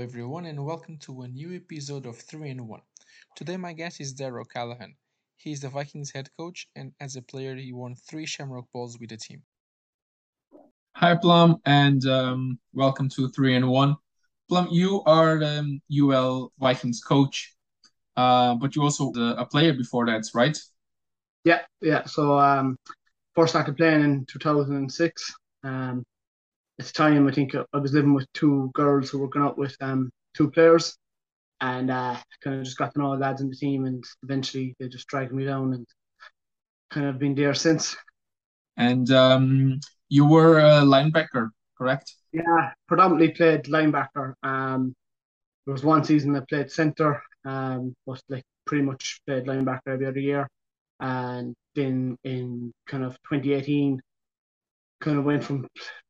everyone, and welcome to a new episode of 3 in 1. Today, my guest is Darragh Callaghan. He is the Vikings head coach, and as a player, he won three Shamrock Bowls with the team. Hi, Plum, and um, welcome to 3 in 1. Plum, you are the UL Vikings coach, uh, but you also a player before that, right? Yeah, yeah. So, um, first started playing in 2006. Um, at the time, I think I was living with two girls who were going out with um, two players, and uh, kind of just got to know the lads in the team, and eventually they just dragged me down, and kind of been there since. And um, you were a linebacker, correct? Yeah, predominantly played linebacker. Um, there was one season I played center, um, but like pretty much played linebacker every other year, and then in kind of 2018 kind of went from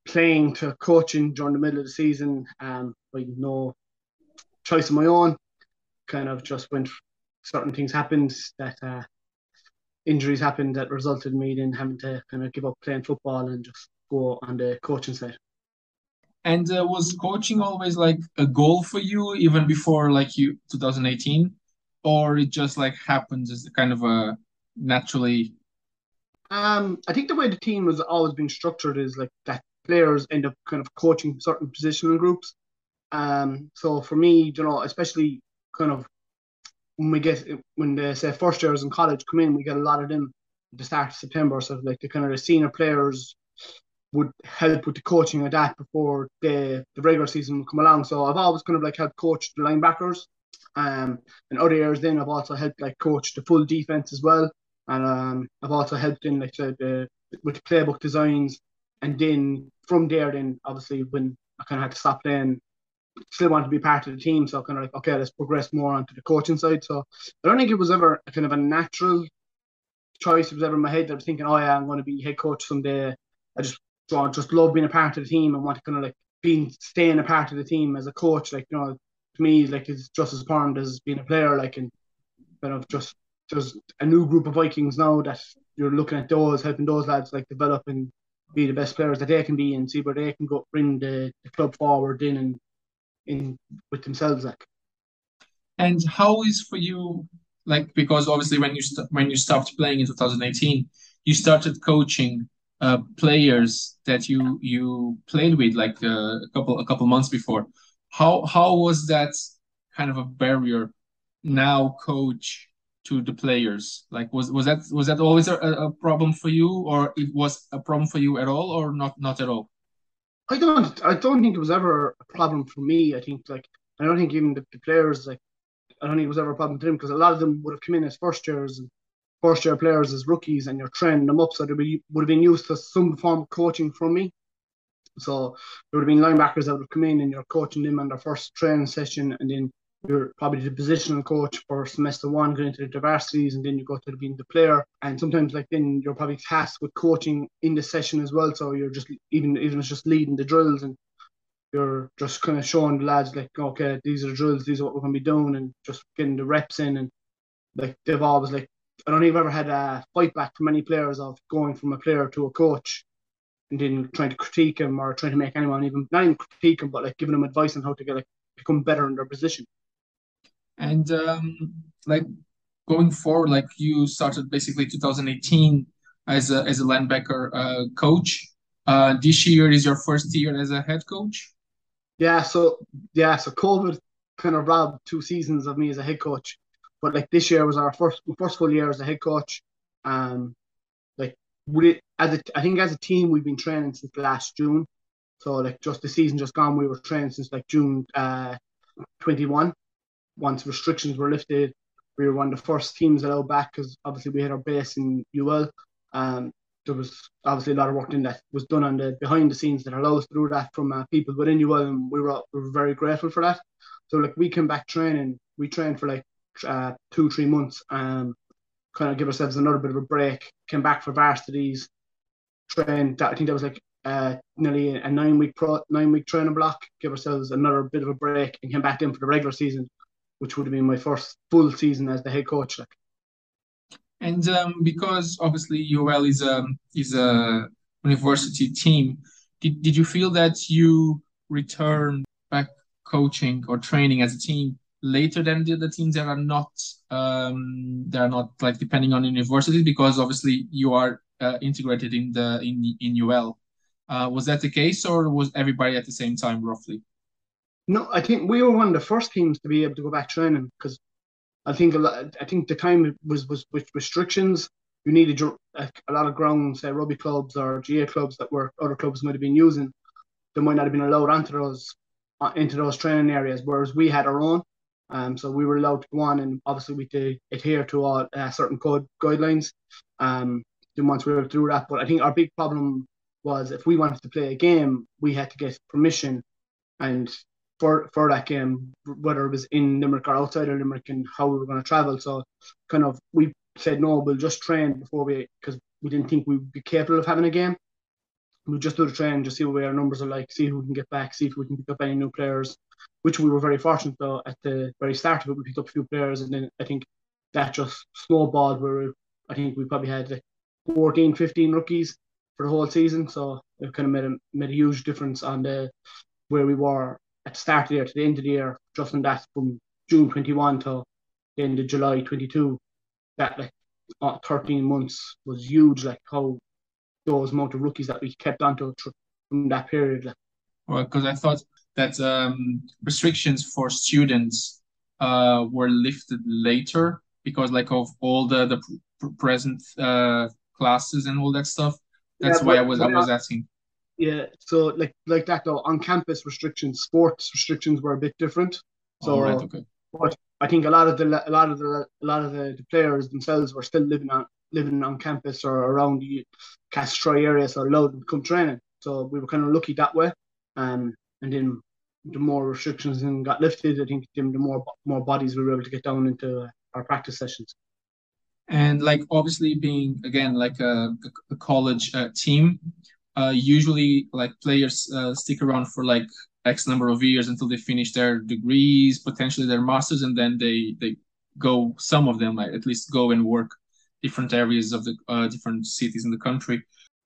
playing to coaching during the middle of the season um, by no choice of my own. Kind of just went, certain things happened that uh, injuries happened that resulted in me then having to kind of give up playing football and just go on the coaching side. And uh, was coaching always like a goal for you, even before like you 2018, or it just like happened as kind of a naturally um, I think the way the team has always been structured is like that players end up kind of coaching certain positional groups. Um, so for me, you know, especially kind of when we get when the say first years in college come in, we get a lot of them at the start of September. So like the kind of the senior players would help with the coaching of that before the the regular season would come along. So I've always kind of like helped coach the linebackers. Um, and other years then I've also helped like coach the full defense as well and um, I've also helped in like the, with the playbook designs, and then from there, then obviously when I kind of had to stop playing, still wanted to be part of the team, so kind of like okay, let's progress more onto the coaching side. So I don't think it was ever kind of a natural choice. It was ever in my head that I was thinking, oh yeah, I'm going to be head coach someday. I just so I just love being a part of the team and want to kind of like being staying a part of the team as a coach. Like you know, to me, like it's just as important as being a player. Like and kind of just there's a new group of Vikings now that you're looking at those, helping those lads like develop and be the best players that they can be and see where they can go bring the, the club forward in and in with themselves like. And how is for you like because obviously when you st- when you stopped playing in 2018, you started coaching uh, players that you you played with like uh, a couple a couple months before. How how was that kind of a barrier now coach to the players? Like, was was that was that always a, a problem for you, or it was a problem for you at all, or not not at all? I don't I don't think it was ever a problem for me. I think like I don't think even the, the players like I don't think it was ever a problem to them because a lot of them would have come in as first years and first year players as rookies and you're training them up so they would have been used to some form of coaching from me. So there would have been linebackers that would come in and you're coaching them on their first training session and then you're probably the positional coach for semester one, going into the varsities, and then you go to being the player. And sometimes, like then, you're probably tasked with coaching in the session as well. So you're just even even it's just leading the drills, and you're just kind of showing the lads like, okay, these are the drills, these are what we're to be doing, and just getting the reps in. And like they've always like, I don't I've ever had a fight back from any players of going from a player to a coach. And then trying to critique him or trying to make anyone even not even critique him, but like giving them advice on how to get like become better in their position. And um, like going forward, like you started basically 2018 as a as a linebacker uh, coach. Uh, this year is your first year as a head coach. Yeah, so yeah, so COVID kind of robbed two seasons of me as a head coach, but like this year was our first first full year as a head coach. Um, like we as a, I think as a team we've been training since last June. So like just the season just gone, we were training since like June uh 21 once restrictions were lifted, we were one of the first teams allowed back because obviously we had our base in UL. Um, there was obviously a lot of work in that was done on the behind the scenes that allowed us to do that from uh, people within UL, and we were we were very grateful for that. So like we came back training, we trained for like uh, two three months, um, kind of give ourselves another bit of a break. Came back for varsities, trained. I think that was like uh, nearly a nine week pro nine week training block. Give ourselves another bit of a break and came back in for the regular season which would have been my first full season as the head coach. Like. And um, because obviously UL is a is a university team, did, did you feel that you returned back coaching or training as a team later than the other teams that are not um, that are not like depending on universities because obviously you are uh, integrated in the in in UL. Uh, was that the case, or was everybody at the same time roughly? No, I think we were one of the first teams to be able to go back training because I think a lot, I think the time was was with restrictions. You needed a, a lot of ground, say rugby clubs or GA clubs that were other clubs might have been using. They might not have been allowed onto those uh, into those training areas, whereas we had our own. Um, so we were allowed to go on, and obviously we did adhere to all uh, certain code guidelines. Um, then once we were through that, but I think our big problem was if we wanted to play a game, we had to get permission, and for for that game, um, whether it was in Limerick or outside of Limerick, and how we were going to travel. So, kind of, we said no, we'll just train before we, because we didn't think we'd be capable of having a game. We'll just do the train, just see what our numbers are like, see who we can get back, see if we can pick up any new players, which we were very fortunate though at the very start of it. We picked up a few players, and then I think that just snowballed where I think we probably had like 14, 15 rookies for the whole season. So it kind of made a, made a huge difference on the where we were at the start of the year to the end of the year, just on that from June 21 to the end of July 22. That like uh, 13 months was huge. Like how those amount of rookies that we kept onto from that period. Like. Well, because I thought that um, restrictions for students uh, were lifted later because like of all the the present uh, classes and all that stuff. That's yeah, why I was I was asking. Yeah, so like like that though, on campus restrictions, sports restrictions were a bit different. So, oh, right, okay. But I think a lot of the a lot of the a lot of the, the players themselves were still living on living on campus or around the Castletroy area, so allowed to come training. So we were kind of lucky that way. Um, and then the more restrictions then got lifted, I think the more more bodies we were able to get down into our practice sessions and like obviously being again like a, a college uh, team uh, usually like players uh, stick around for like x number of years until they finish their degrees potentially their masters and then they they go some of them at least go and work different areas of the uh, different cities in the country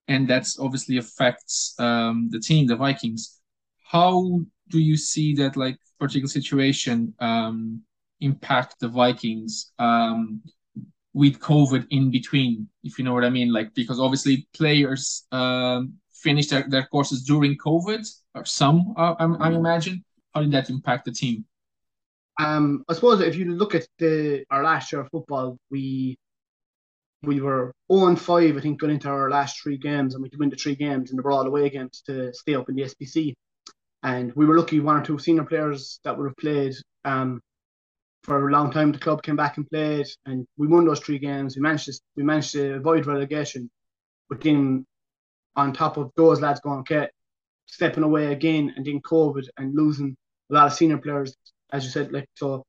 and that's obviously affects um, the team the vikings how do you see that like particular situation um, impact the vikings um, with COVID in between, if you know what I mean. Like because obviously players um, finished their, their courses during COVID, or some, uh, I, I imagine. How did that impact the team? Um, I suppose if you look at the our last year of football, we we were 0 and 5, I think, going into our last three games, and we could win the three games, and they were all away games to stay up in the SBC. And we were lucky one or two senior players that would have played um, for a long time. The club came back and played, and we won those three games. We managed to we managed to avoid relegation, but then on top of those lads going okay, stepping away again, and then COVID and losing a lot of senior players, as you said, like so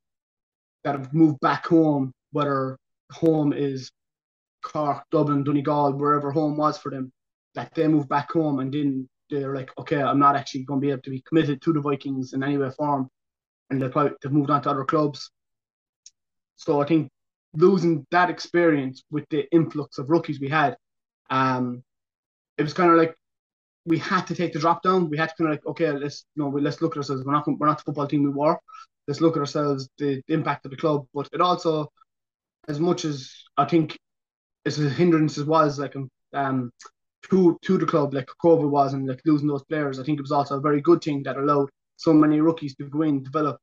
that have moved back home, whether home is Cork, Dublin, Donegal, wherever home was for them, that they moved back home and then they're like, okay, I'm not actually going to be able to be committed to the Vikings in any way form, and they've, they've moved on to other clubs. So I think losing that experience with the influx of rookies we had, um, it was kind of like we had to take the drop down. We had to kind of like, okay, let's you know, let's look at ourselves. We're not we're not the football team we were. Let's look at ourselves, the, the impact of the club. But it also, as much as I think, as a hindrance as was like um to to the club, like COVID was, and like losing those players, I think it was also a very good thing that allowed so many rookies to go in, develop,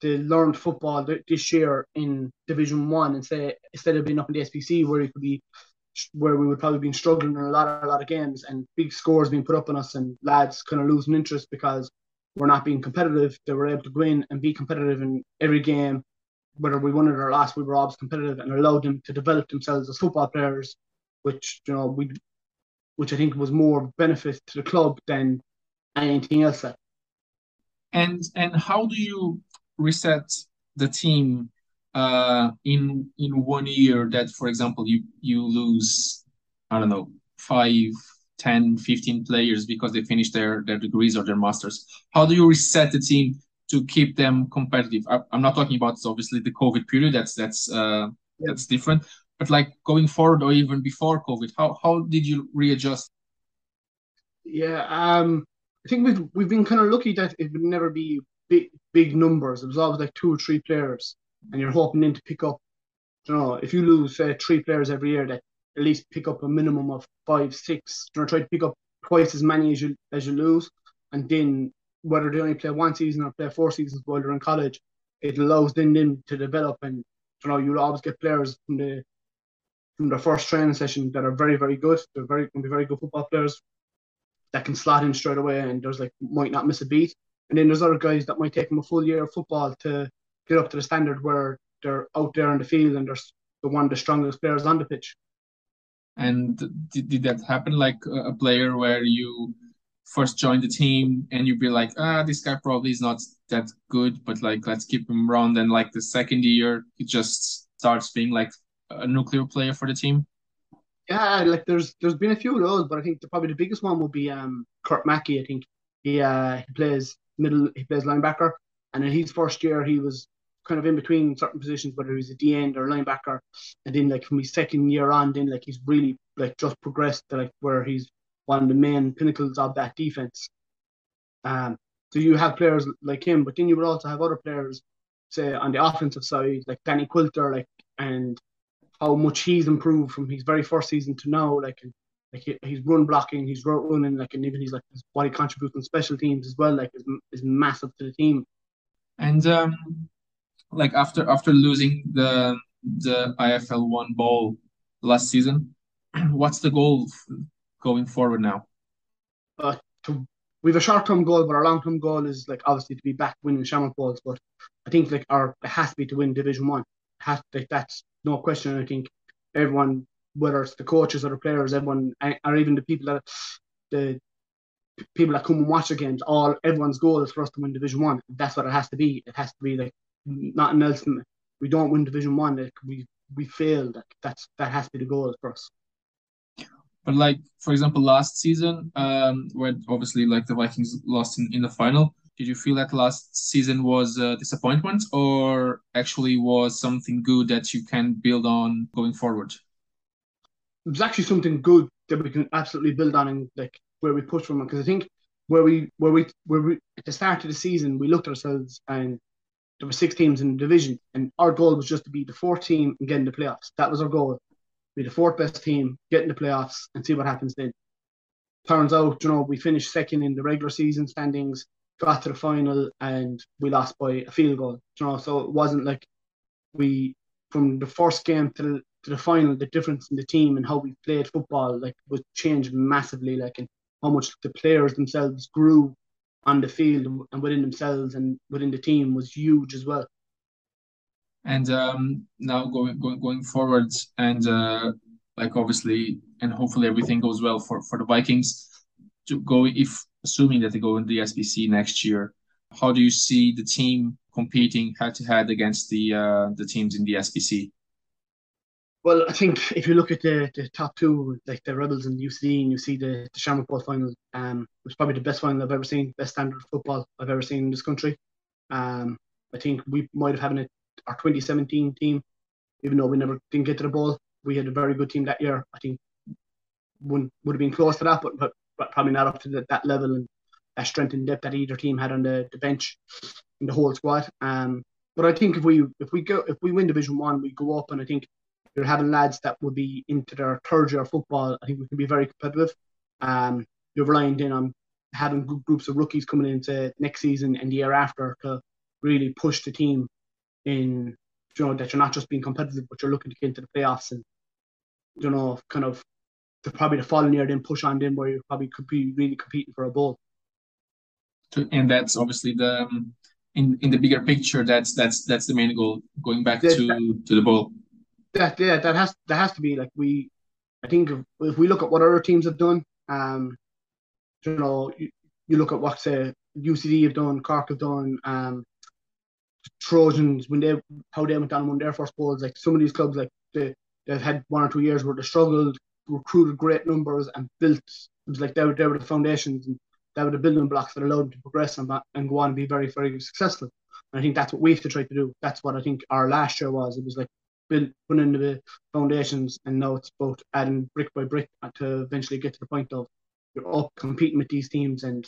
they learned football this year in Division One and say instead of being up in the SBC where it could be where we would probably been struggling in a lot of a lot of games and big scores being put up on us and lads kind of losing interest because we're not being competitive. They were able to go in and be competitive in every game, whether we won it or lost. We were always competitive and allowed them to develop themselves as football players, which you know we, which I think was more benefit to the club than anything else. And and how do you reset the team uh, in in one year that, for example, you you lose, I don't know, five, 10, 15 players because they finish their their degrees or their masters. How do you reset the team to keep them competitive? I, am not talking about obviously the COVID period. That's that's uh, that's different. But like going forward or even before COVID, how how did you readjust? Yeah, um, I think we've we've been kind of lucky that it would never be big big numbers. It was always like two or three players, and you're hoping then to pick up. You know, if you lose three players every year, that at least pick up a minimum of five, six. You know, try to pick up twice as many as you as you lose, and then whether they only play one season or play four seasons while they're in college, it allows them, them to develop. And you know, you'll always get players from the from the first training session that are very, very good. They're very to be very good football players that can slot in straight away and there's like might not miss a beat. And then there's other guys that might take them a full year of football to get up to the standard where they're out there in the field and they're the one of the strongest players on the pitch. And did, did that happen like a player where you first joined the team and you'd be like, ah, this guy probably is not that good, but like let's keep him around. And like the second year, he just starts being like a nuclear player for the team. Yeah, like there's there's been a few of those, but I think the, probably the biggest one would be um Kurt Mackey. I think he uh he plays middle, he plays linebacker, and in his first year he was kind of in between certain positions, whether he's a D end or linebacker, and then like from his second year on, then like he's really like just progressed to like where he's one of the main pinnacles of that defense. Um, so you have players like him, but then you would also have other players, say on the offensive side, like Danny Quilter, like and how much he's improved from his very first season to now. Like, like he, he's run blocking, he's route running, like, and even he's like his body contributing special teams as well. Like, is is massive to the team. And um, like after after losing the the IFL One Bowl last season, what's the goal going forward now? Uh, to, we have a short term goal, but our long term goal is like obviously to be back winning Shamrock Bowls. But I think like our it has to be to win Division One. Has like that's no question. I think everyone, whether it's the coaches or the players, everyone, or even the people that the people that come and watch the games, all everyone's goal is for us to win Division One. That's what it has to be. It has to be like nothing else. We don't win Division One, like we we fail. Like that's that has to be the goal for us. But like for example, last season, um, where obviously like the Vikings lost in, in the final, did you feel that last season was a disappointment or actually was something good that you can build on going forward? It was actually something good that we can absolutely build on and like where we push from because I think where we where we where we at the start of the season we looked at ourselves and there were six teams in the division and our goal was just to be the fourth team and get in the playoffs. That was our goal. Be the fourth best team, get in the playoffs and see what happens then. Turns out, you know, we finished second in the regular season standings got to the final and we lost by a field goal. You know, so it wasn't like we from the first game to the to the final, the difference in the team and how we played football like was changed massively. Like and how much the players themselves grew on the field and within themselves and within the team was huge as well. And um, now going going going forward and uh, like obviously and hopefully everything goes well for for the Vikings to go if assuming that they go in the SBC next year, how do you see the team competing head to head against the uh, the teams in the SBC? Well, I think if you look at the, the top two, like the Rebels and UCD, and you see the, the Shamrock Bowl final, um, it was probably the best final I've ever seen, best standard football I've ever seen in this country. Um, I think we might have had our 2017 team, even though we never didn't get to the ball. We had a very good team that year. I think would would have been close to that, but, but but probably not up to the, that level and that strength and depth that either team had on the, the bench in the whole squad. Um, but I think if we if we go if we win Division One, we go up, and I think you're having lads that will be into their third year of football. I think we can be very competitive. Um, you're relying then on having good groups of rookies coming into next season and the year after to really push the team in. You know that you're not just being competitive, but you're looking to get into the playoffs and you know kind of the probably the following year then push on then where you probably could be really competing for a bowl. And that's obviously the um, in in the bigger picture. That's that's that's the main goal. Going back to that, to the bowl. That yeah, that has that has to be like we. I think if, if we look at what other teams have done, um, you know, you, you look at what say UCD have done, Cork have done, um, Trojans when they how they went down and won their first bowls. Like some of these clubs, like they they've had one or two years where they struggled recruited great numbers and built. It was like they were, they were the foundations and they were the building blocks that allowed them to progress and, and go on and be very, very successful. And I think that's what we have to try to do. That's what I think our last year was. It was like build, putting in the foundations, and now it's about adding brick by brick to eventually get to the point of you're up competing with these teams and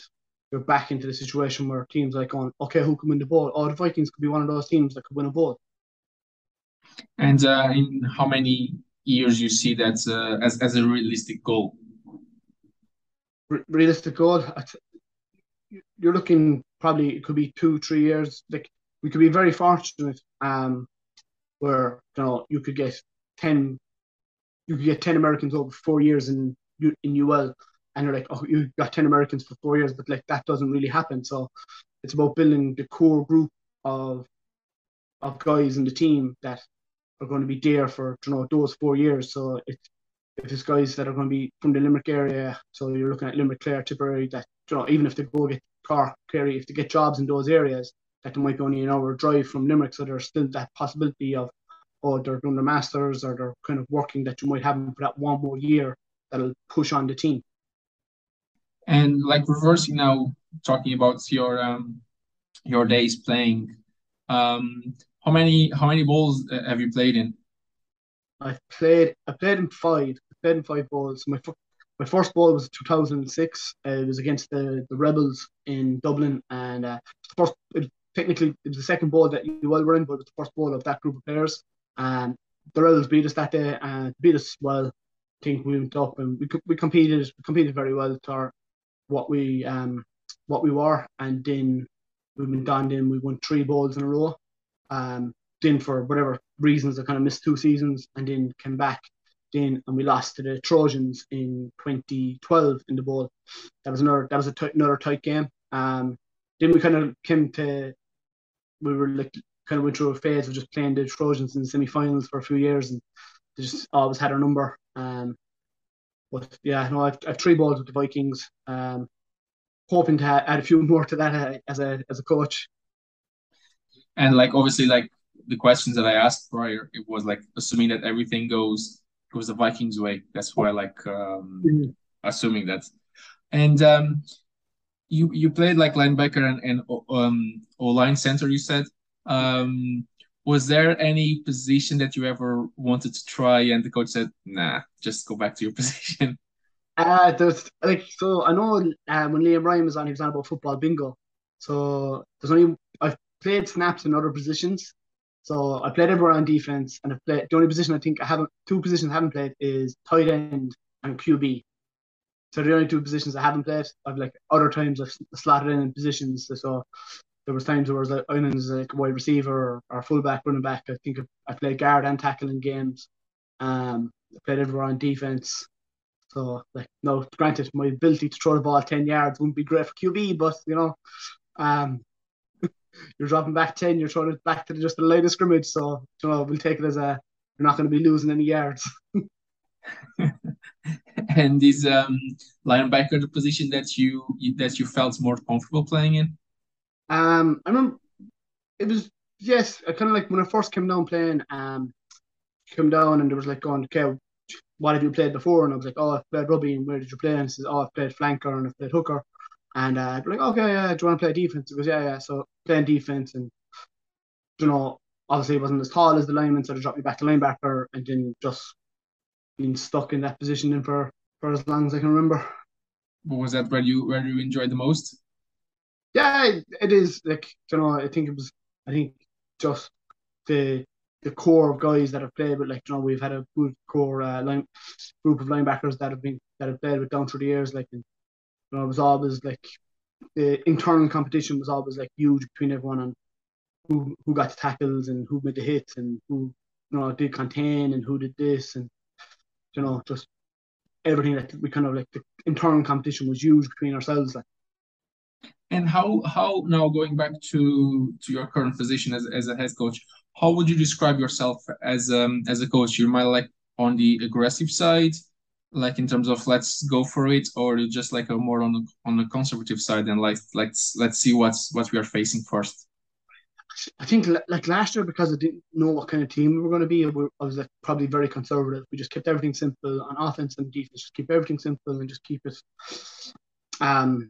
you're back into the situation where teams like going, okay, who can win the ball? Oh, the Vikings could be one of those teams that could win a ball. And uh, in how many years you see that uh, as as a realistic goal? Re- realistic goal, you're looking probably it could be two, three years. Like we could be very fortunate, um, where you know you could get ten, you could get ten Americans over four years in in UL, and you're like, oh, you got ten Americans for four years, but like that doesn't really happen. So it's about building the core group of of guys in the team that are going to be there for you know those four years. So it's if it's guys that are going to be from the Limerick area, so you're looking at Limerick, Clare, Tipperary, that you know even if they go get Cork, Kerry, if they get jobs in those areas, that they might be only an hour drive from Limerick, so there's still that possibility of oh they're doing their masters or they're kind of working that you might have them for that one more year that'll push on the team. And like reversing now, talking about your um your days playing, um, how many how many bowls uh, have you played in? I've played I played in five. I played in five bowls. My my first ball was 2006. Uh, it was against the, the Rebels in Dublin, and uh, first it, technically it was the second bowl that you all were in, but it was the first bowl of that group of players. And the Rebels beat us that day and beat us well. I think we went up and we we competed we competed very well to our, what we um what we were, and then we went down. Then we won three bowls in a row. Um, then for whatever reasons, I kind of missed two seasons, and then came back Then and we lost to the Trojans in 2012 in the bowl. That was another that was a t- another tight game. Um, then we kind of came to we were like kind of went through a phase of just playing the Trojans in the semi-finals for a few years and they just always had our number. Um, but yeah, no, I've, I've three balls with the Vikings. Um, hoping to add a few more to that uh, as a as a coach. And like obviously, like the questions that I asked prior, it was like assuming that everything goes goes the Vikings way. That's why like um, mm-hmm. assuming that. And um, you you played like linebacker and, and um O line center. You said. Um, was there any position that you ever wanted to try and the coach said, "Nah, just go back to your position"? Uh, there's like so I know uh, when Liam Ryan was on, he was on about football bingo. So there's only I've played snaps in other positions, so I played everywhere on defense, and i've played the only position I think I haven't two positions I haven't played is tight end and QB. So the only two positions I haven't played. I've like other times I've slotted in positions. So there was times where I was like, I was like wide receiver or, or fullback, running back. I think I played guard and tackle in games. Um, I played everywhere on defense. So like no, granted, my ability to throw the ball ten yards wouldn't be great for QB, but you know, um, you're dropping back 10, you're throwing it back to just the line of scrimmage. So, you know, we'll take it as a, you're not going to be losing any yards. and is um, linebacker the position that you that you felt more comfortable playing in? Um, I remember it was yes, I kind of like when I first came down playing. Um, came down and there was like going, okay, what have you played before? And I was like, oh, I've played rugby. And where did you play? And he says, oh, I've played flanker and I've played hooker. And uh, like, okay, yeah, do you want to play defense? He goes, yeah, yeah. So playing defense, and you know, obviously it wasn't as tall as the lineman, so they dropped me back to linebacker, and then just been stuck in that position then for for as long as I can remember. What was that where you where you enjoyed the most? Yeah, it is like you know, I think it was, I think just the the core of guys that have played with, like you know, we've had a good core uh, line group of linebackers that have been that have played with down through the years, like and you know, it was always like the internal competition was always like huge between everyone and who who got the tackles and who made the hits and who you know did contain and who did this and you know just everything that we kind of like the internal competition was huge between ourselves like. And how how now going back to to your current position as, as a head coach how would you describe yourself as um as a coach? You're more like on the aggressive side like in terms of let's go for it or you just like a more on the on the conservative side and like let's let's see what's what we are facing first i think like last year because i didn't know what kind of team we were going to be i was like probably very conservative we just kept everything simple on offense and defense just keep everything simple and just keep it um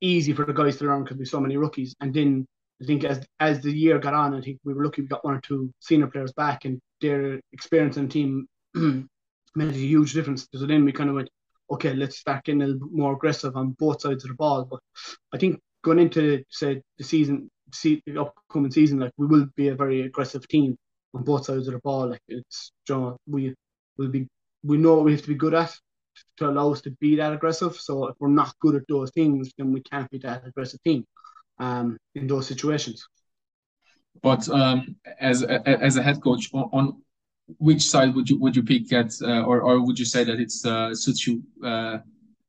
easy for the guys to learn because we so many rookies and then I think as as the year got on, I think we were lucky we got one or two senior players back and their experience in the team made a huge difference. So then we kind of went, okay, let's start getting a little more aggressive on both sides of the ball. But I think going into say the season, see the upcoming season, like we will be a very aggressive team on both sides of the ball. Like it's, you know, we will be, we know what we have to be good at to allow us to be that aggressive. So if we're not good at those things, then we can't be that aggressive team um, in those situations. But um, as a, as a head coach, on, on, which side would you would you pick at, uh, or or would you say that it's uh, suits you uh,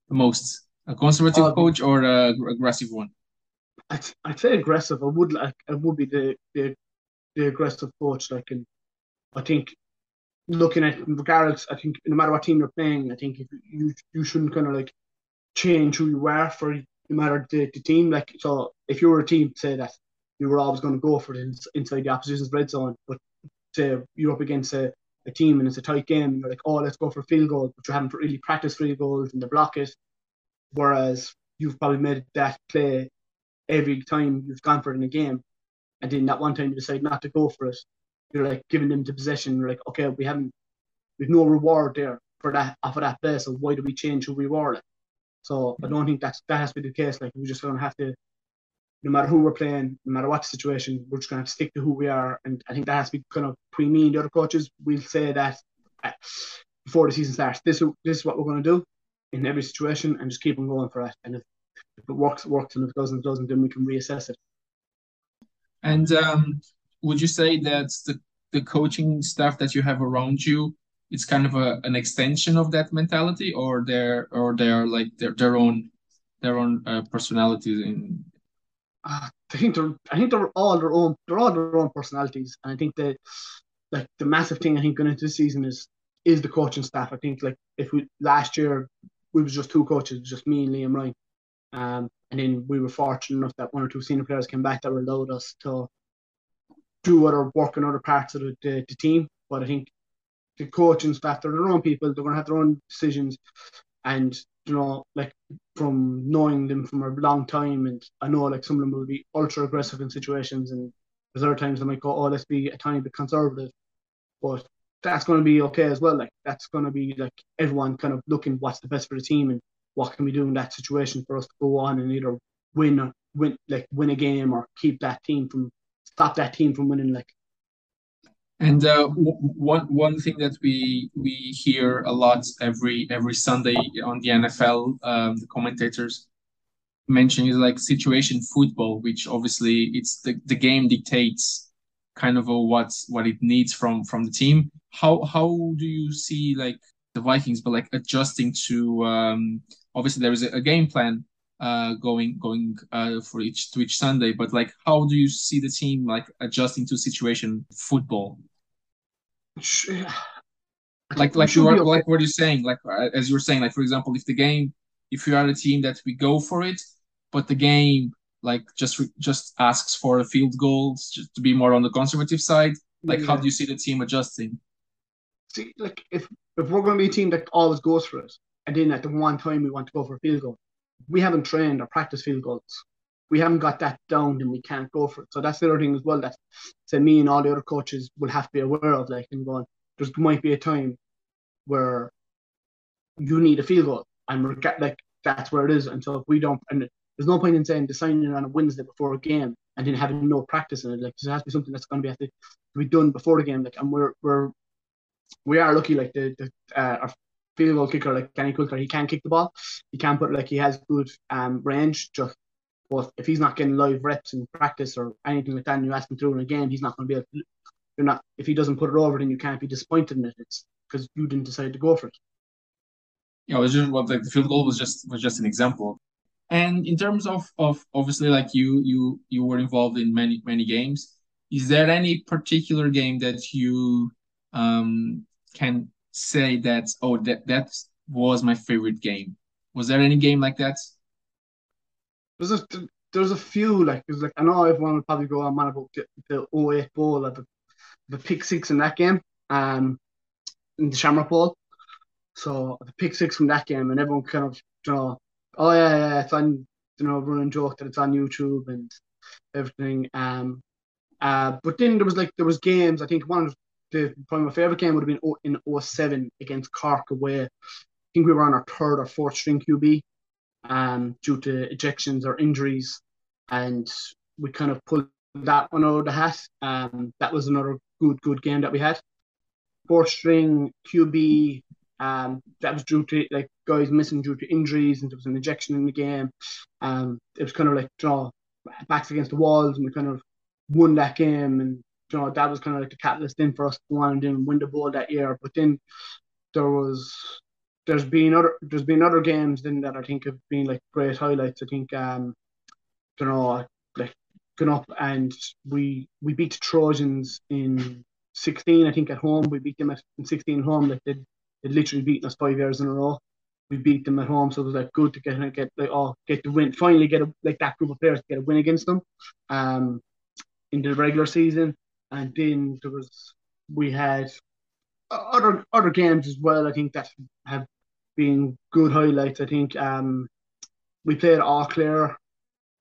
the most, a conservative uh, coach or a aggressive one? I'd, I'd say aggressive. I would like I would be the the, the aggressive coach. Like, and I think looking at regardless, I think no matter what team you're playing, I think you you shouldn't kind of like change who you are for no matter the, the team. Like, so if you were a team, say that you were always going to go for it inside the opposition's red zone, but say you're up against a, a team and it's a tight game, you're like, oh, let's go for field goal, but you haven't really practiced field goals and they block it. Whereas you've probably made that play every time you've gone for it in a game, and then that one time you decide not to go for it, you're like giving them the possession. You're like, okay, we haven't, we've no reward there for that of that play. So why do we change who we were? Like? So I don't think that's that has to be the case. Like we're just gonna have to, no matter who we're playing, no matter what situation, we're just gonna have to stick to who we are. And I think that has to be kind of pre me and the other coaches. We'll say that uh, before the season starts. This this is what we're gonna do in every situation, and just keep on going for it. And if, if it works, it works, and if it doesn't, it doesn't. Then we can reassess it. And um, would you say that the, the coaching staff that you have around you it's kind of a, an extension of that mentality or they're or they're like their, their own their own uh, personalities in uh, I think they're I think they're all their own they're all their own personalities and I think that like the massive thing I think going into the season is is the coaching staff. I think like if we last year we was just two coaches, just me and Liam Ryan. Um, and then we were fortunate enough that one or two senior players came back that allowed us to do other work in other parts of the, the, the team. But I think the coaching staff, they're their own people, they're going to have their own decisions. And, you know, like from knowing them from a long time, and I know like some of them will be ultra aggressive in situations, and there's other times they might go, oh, let's be a tiny bit conservative. But that's going to be okay as well. Like, that's going to be like everyone kind of looking what's the best for the team and what can we do in that situation for us to go on and either win or win, like win a game or keep that team from stop that team from winning. Like, and uh, one one thing that we we hear a lot every every Sunday on the NFL, um, the commentators mention is like situation football, which obviously it's the, the game dictates kind of a what's what it needs from from the team. How how do you see like the Vikings, but like adjusting to um, obviously there is a, a game plan uh, going going uh, for each to each Sunday. But like, how do you see the team like adjusting to situation football? Like like you are okay. like what you're saying, like uh, as you were saying, like for example, if the game, if you are a team that we go for it, but the game like just just asks for a field goal just to be more on the conservative side. Like, yeah. how do you see the team adjusting? See, like if if we're going to be a team that always goes for it, and then at the one time we want to go for a field goal, we haven't trained or practiced field goals. We haven't got that down and we can't go for it. So that's the other thing as well that say me and all the other coaches will have to be aware of. Like and going, there might be a time where you need a field goal and we're get, like that's where it is. And so if we don't and there's no point in saying deciding on a Wednesday before a game and then having no practice in it. Like there has to be something that's going to be have to be done before the game. Like and we're we're we are lucky. Like the, the uh, our field goal kicker like Kenny Coulter, he can kick the ball. He can put like he has good um range. Just but if he's not getting live reps in practice or anything like that, and you ask him to in a game, he's not going to be able. To, you're not if he doesn't put it over, then you can't be disappointed in it. It's because you didn't decide to go for it. Yeah, it was just well, like the field goal was just was just an example. And in terms of of obviously like you you you were involved in many many games. Is there any particular game that you um, can say that oh that that was my favorite game. Was there any game like that? There's a there's a few like there's like I know everyone will probably go on man about the, the 08 bowl of the, the pick six in that game um in the Shamrock Bowl. So the pick six from that game and everyone kind of you know oh yeah yeah it's on you know running joke that it's on YouTube and everything um uh but then there was like there was games I think one the probably my favorite game would have been in 07 against Cork away. I think we were on our third or fourth string QB um, due to ejections or injuries, and we kind of pulled that one out of the hat. Um, that was another good good game that we had. Fourth string QB, um, that was due to like guys missing due to injuries, and there was an ejection in the game. Um, it was kind of like know, backs against the walls, and we kind of won that game, and you know that was kind of like the catalyst in for us to go on and win the bowl that year. But then there was there's been other there's been other games then that I think have been like great highlights. I think um you know like gone up and we we beat Trojans in 16 I think at home. We beat them at in 16 home. Like they'd, they'd literally beaten us five years in a row. We beat them at home. So it was like good to get get like oh get the win finally get a, like that group of players to get a win against them um in the regular season and then there was we had other other games as well I think that have been good highlights I think um we played Eau Claire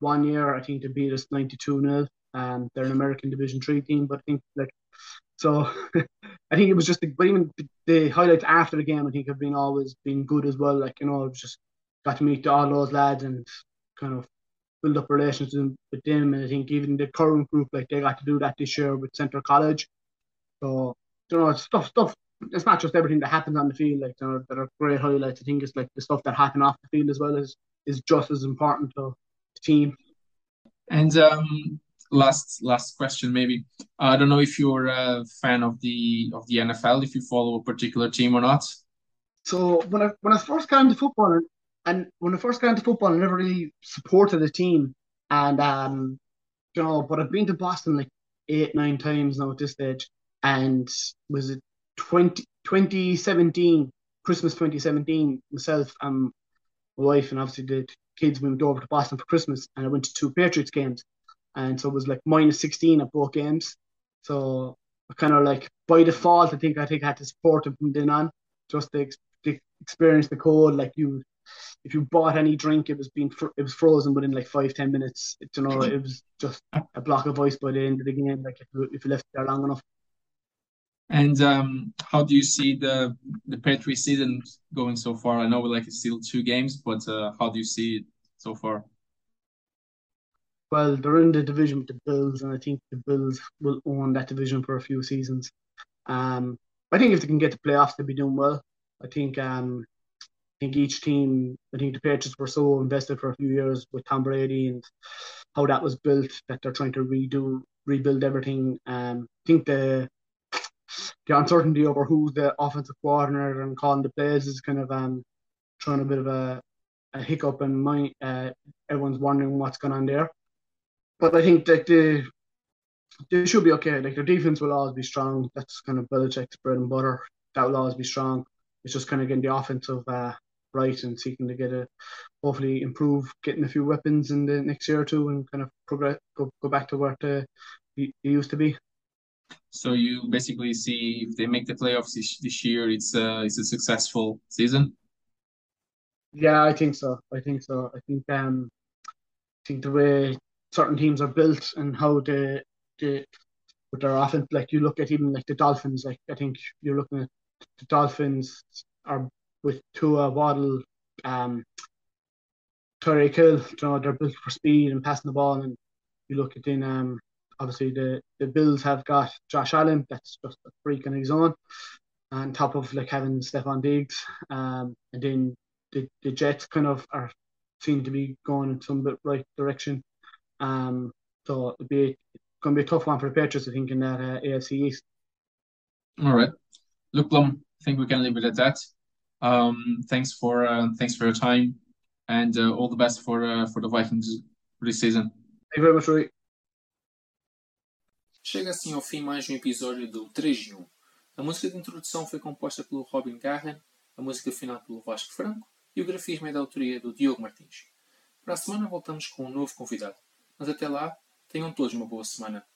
one year. I think they beat us 92 0. Um, they're an American Division Three team, but I think like so. I think it was just the, but even the, the, highlights after the game. I think have been always been good as well. Like you know, just got to meet all those lads and kind of build up relations with them. And I think even the current group, like they got to do that this year with Central College. So you know, it's stuff stuff. It's not just everything that happens on the field, like you know, that are great highlights. I think it's like the stuff that happened off the field as well is is just as important to the team. And um, last last question, maybe I don't know if you're a fan of the of the NFL, if you follow a particular team or not. So when I when I first got into football, and when I first got into football, I never really supported a team, and um, you know, but I've been to Boston like eight nine times now at this stage, and was it 20, 2017 Christmas 2017 myself and my wife and obviously the kids we went over to Boston for Christmas and I went to two Patriots games. And so it was like minus 16 at both games. So I kind of like by default, I think I think I had to support them from then on, just to, to experience the cold. Like you, if you bought any drink, it was being fr- it was frozen within like five ten minutes. It, you know, it was just a block of ice by the end of the game. Like if you, if you left it there long enough. And um, how do you see the the Patriot season going so far? I know we like it's still two games, but uh, how do you see it so far? Well, they're in the division with the Bills, and I think the Bills will own that division for a few seasons. Um, I think if they can get to playoffs, they'll be doing well. I think um, think each team, I think the Patriots were so invested for a few years with Tom Brady and how that was built that they're trying to redo, rebuild everything. Um, I think the the uncertainty over who's the offensive coordinator and calling the plays is kind of um throwing a bit of a, a hiccup in my uh, everyone's wondering what's going on there. But I think that the they should be okay. Like their defense will always be strong. That's kind of Belichick's bread and butter. That will always be strong. It's just kind of getting the offensive uh, right and seeking to get a hopefully improve, getting a few weapons in the next year or two, and kind of progress go, go back to where they, they used to be. So you basically see if they make the playoffs this, this year, it's a it's a successful season. Yeah, I think so. I think so. I think um, I think the way certain teams are built and how they they with their offense, like you look at even like the Dolphins, like I think you're looking at the Dolphins are with Tua Waddle, um, Tyreek Hill, you know, they're built for speed and passing the ball, and you look at in um obviously the, the Bills have got Josh Allen, that's just a freak on his own, on top of like having Stefon Diggs, um, and then the, the Jets kind of are seem to be going in some bit right direction. Um, so it'll be going to be a tough one for the Patriots, I think, in that uh, AFC East. All right, look, Plum, I think we can leave it at that. Um, thanks for uh, thanks for your time, and uh, all the best for uh, for the Vikings for this season. Thank you very much, Roy. Chega assim ao fim mais um episódio do 3 de 1. A música de introdução foi composta pelo Robin Garren, a música final pelo Vasco Franco e o grafismo é da autoria do Diogo Martins. Para a semana voltamos com um novo convidado, mas até lá, tenham todos uma boa semana.